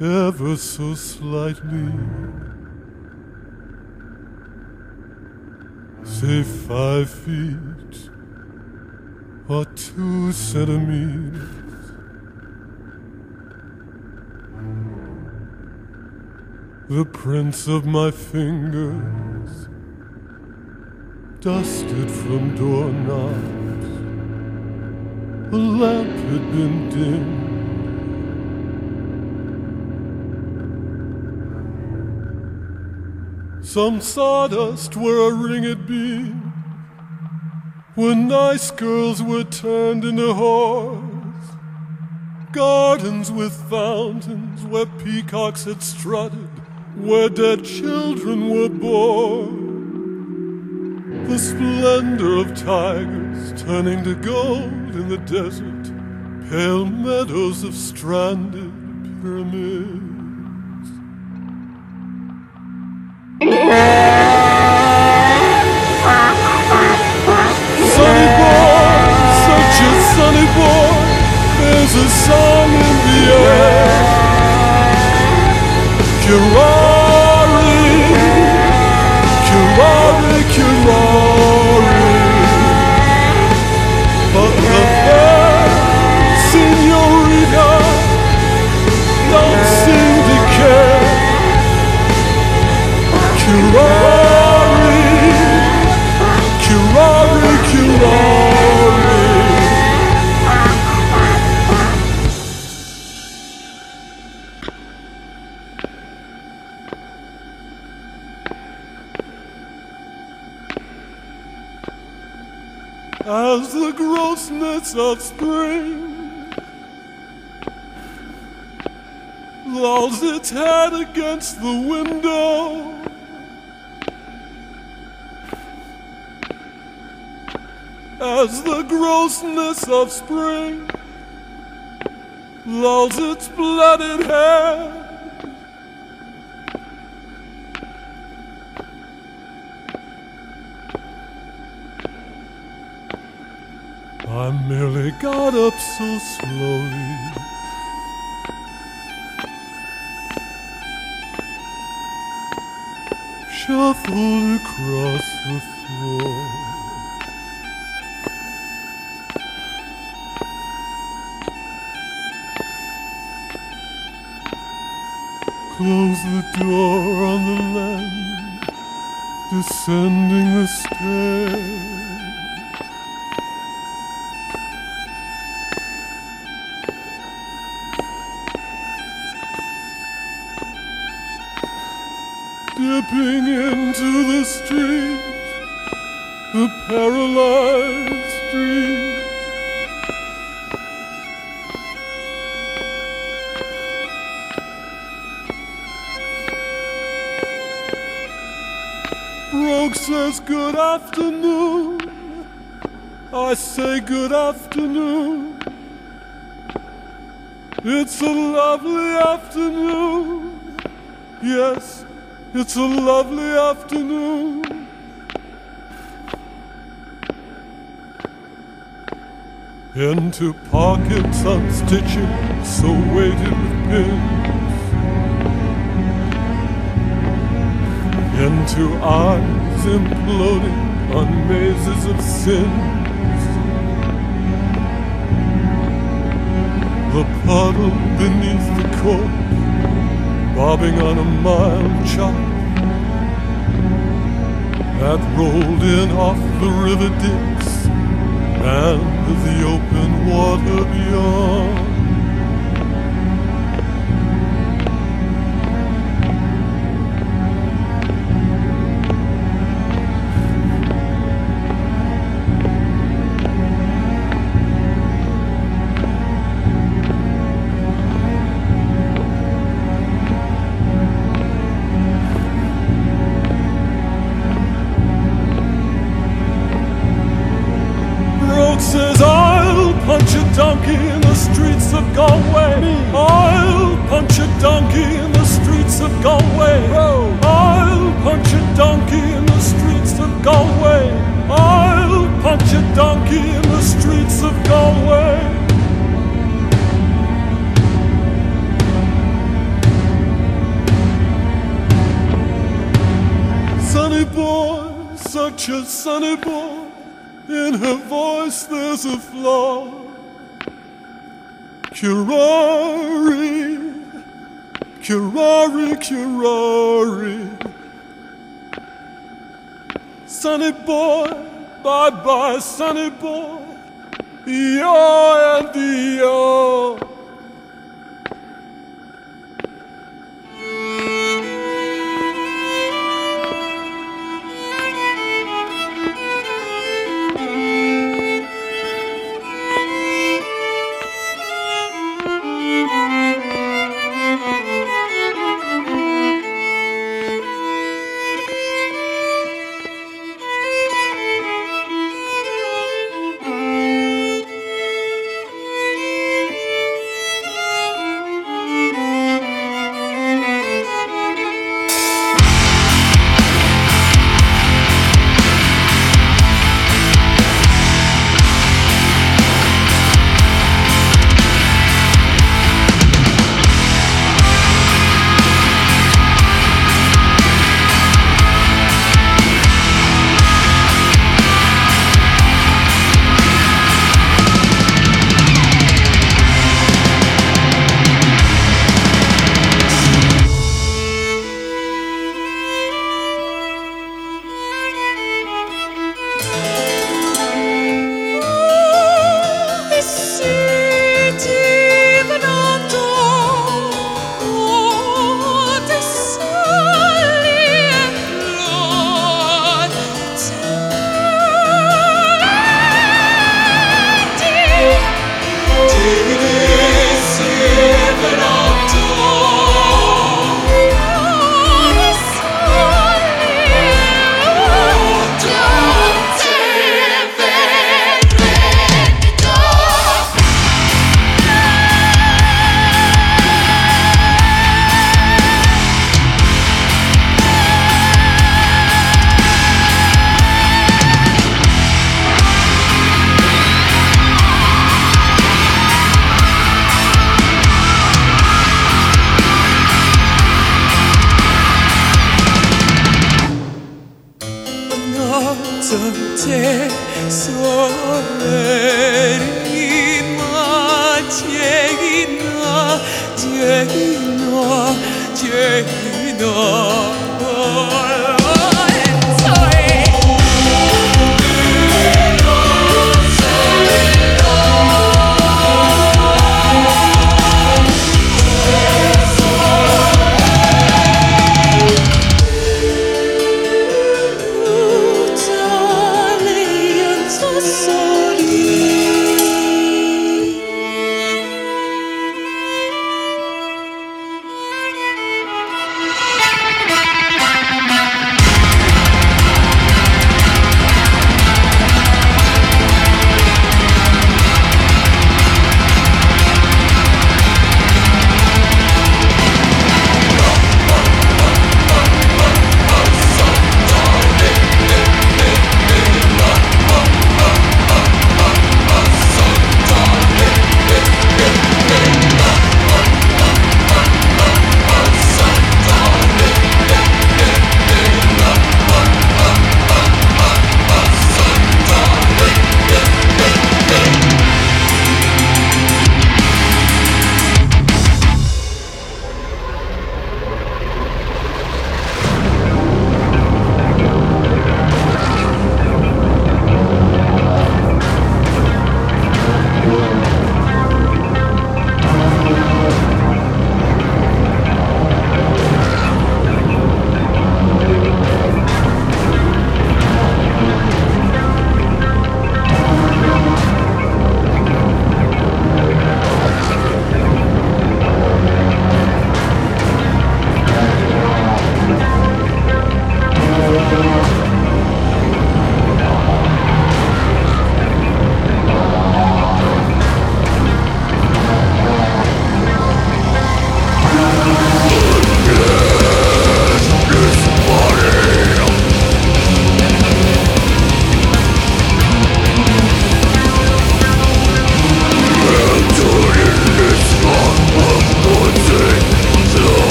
ever so slightly. Say five feet or two centimeters. The prints of my fingers dusted from doorknobs. A lamp had been dimmed. Some sawdust where a ring had been. When nice girls were turned into whores. Gardens with fountains where peacocks had strutted. Where dead children were born. The splendor of tigers turning to gold in the desert. Pale meadows of stranded pyramids. There's a song in the air. Curare, curare, curare. But the don't seem to care. Of spring lolls its head against the window. As the grossness of spring lolls its blooded head. I merely got up so slowly. Shuffled across the floor. Close the door on the land, descending the stairs. Dipping into the street, the paralyzed street. Broke says good afternoon. I say good afternoon. It's a lovely afternoon. Yes, it's a lovely afternoon. Into pockets I'm stitching, so weighted with pins. Into eyes imploding on mazes of sins. The puddle beneath the corpse bobbing on a mild chop that rolled in off the river dips and the open water beyond. Such a sunny boy. In her voice there's a flaw. Curari, curari, curari. Sonny boy, bye bye, sonny boy. Yo and yo.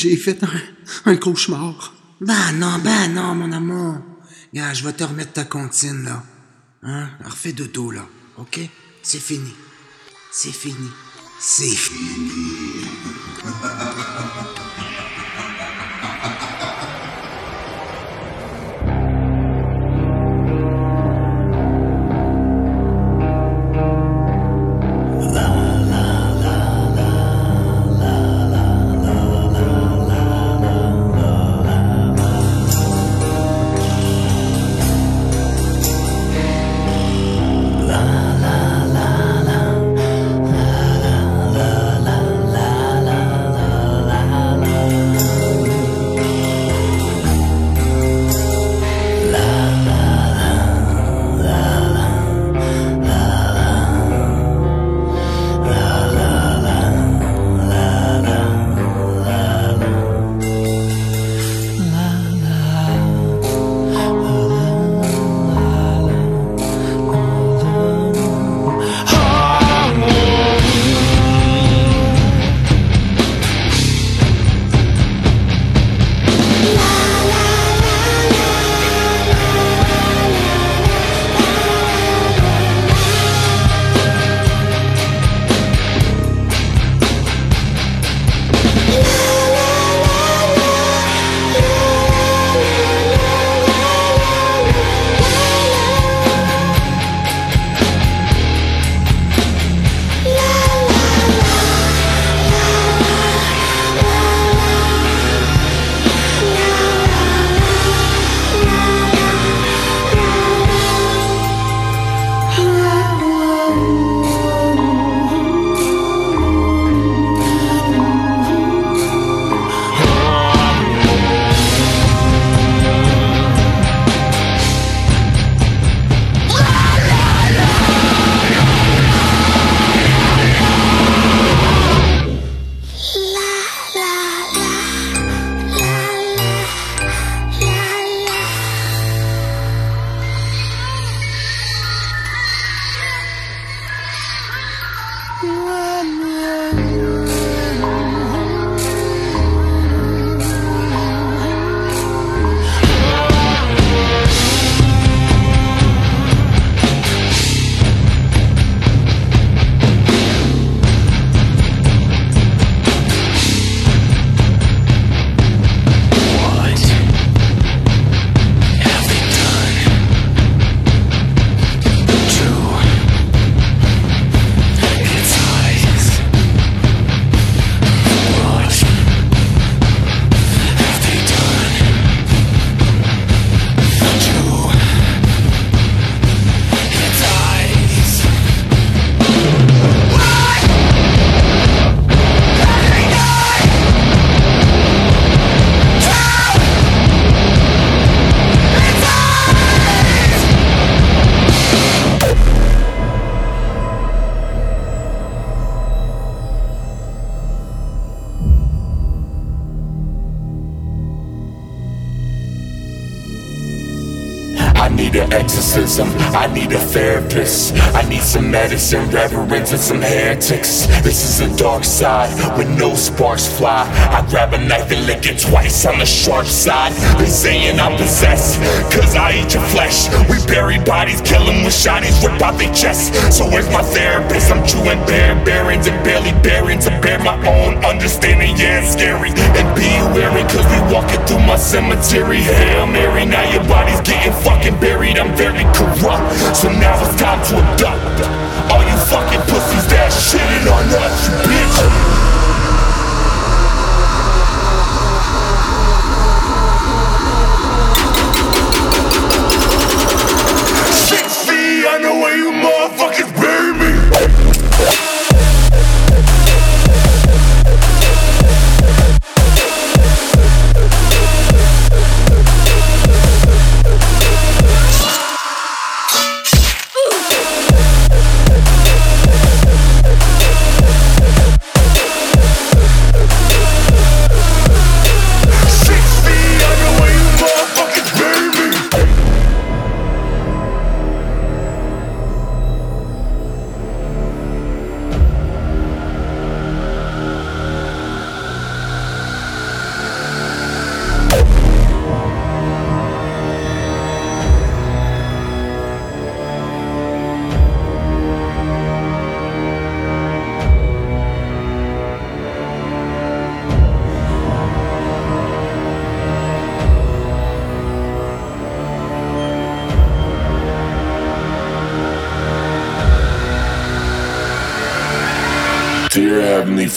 J'ai fait un, cauchemar. Ben non, ben non, mon amour. Regarde, je vais te remettre ta comptine, là. Hein? Refais de dos, là. OK? C'est fini. C'est fini. C'est fini. I need a therapist. I some medicine, reverence, and some heretics. This is the dark side where no sparks fly. I grab a knife and lick it twice on the sharp side. They saying I'm possessed, cause I eat your flesh. We bury bodies, kill them with shotties, rip out their chests. So where's my therapist? I'm chewing bare barons and barely bearing to bear my own understanding. Yeah, it's scary. And be wary, cause we walking through my cemetery. Hail Mary, now your body's getting fucking buried. I'm very corrupt, so now it's time to adopt. All you fucking pussies that shitting on us, you bitch.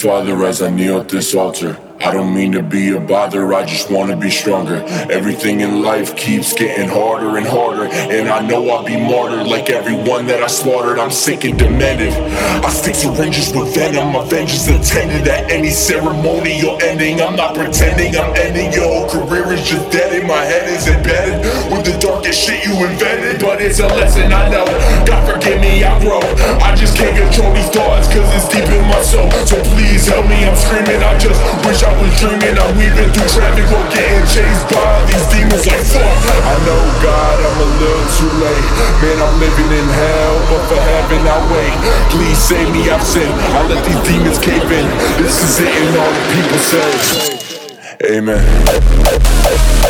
Father, as I kneel at this altar. I don't mean to be a bother, I just wanna be stronger. Everything in life keeps getting harder and harder. And I know I'll be martyred like everyone that I slaughtered. I'm sick and demented. I stick syringes with venom. My vengeance attended at any ceremonial ending. I'm not pretending I'm ending. Your whole career is just dead and my head is embedded with the darkest shit you invented. But it's a lesson I know. God forgive me, I grow. I just can't control these thoughts cause it's deep in my soul. So please help me, I'm screaming. I just wish I was dreaming. I'm weaving through traffic while getting chased by these demons like fuck. I know God, I'm a little too late. Man, I'm living in hell, but for heaven I wait. Please save me, I've sinned. I let these demons cave in. This is it, and all the people say. Amen.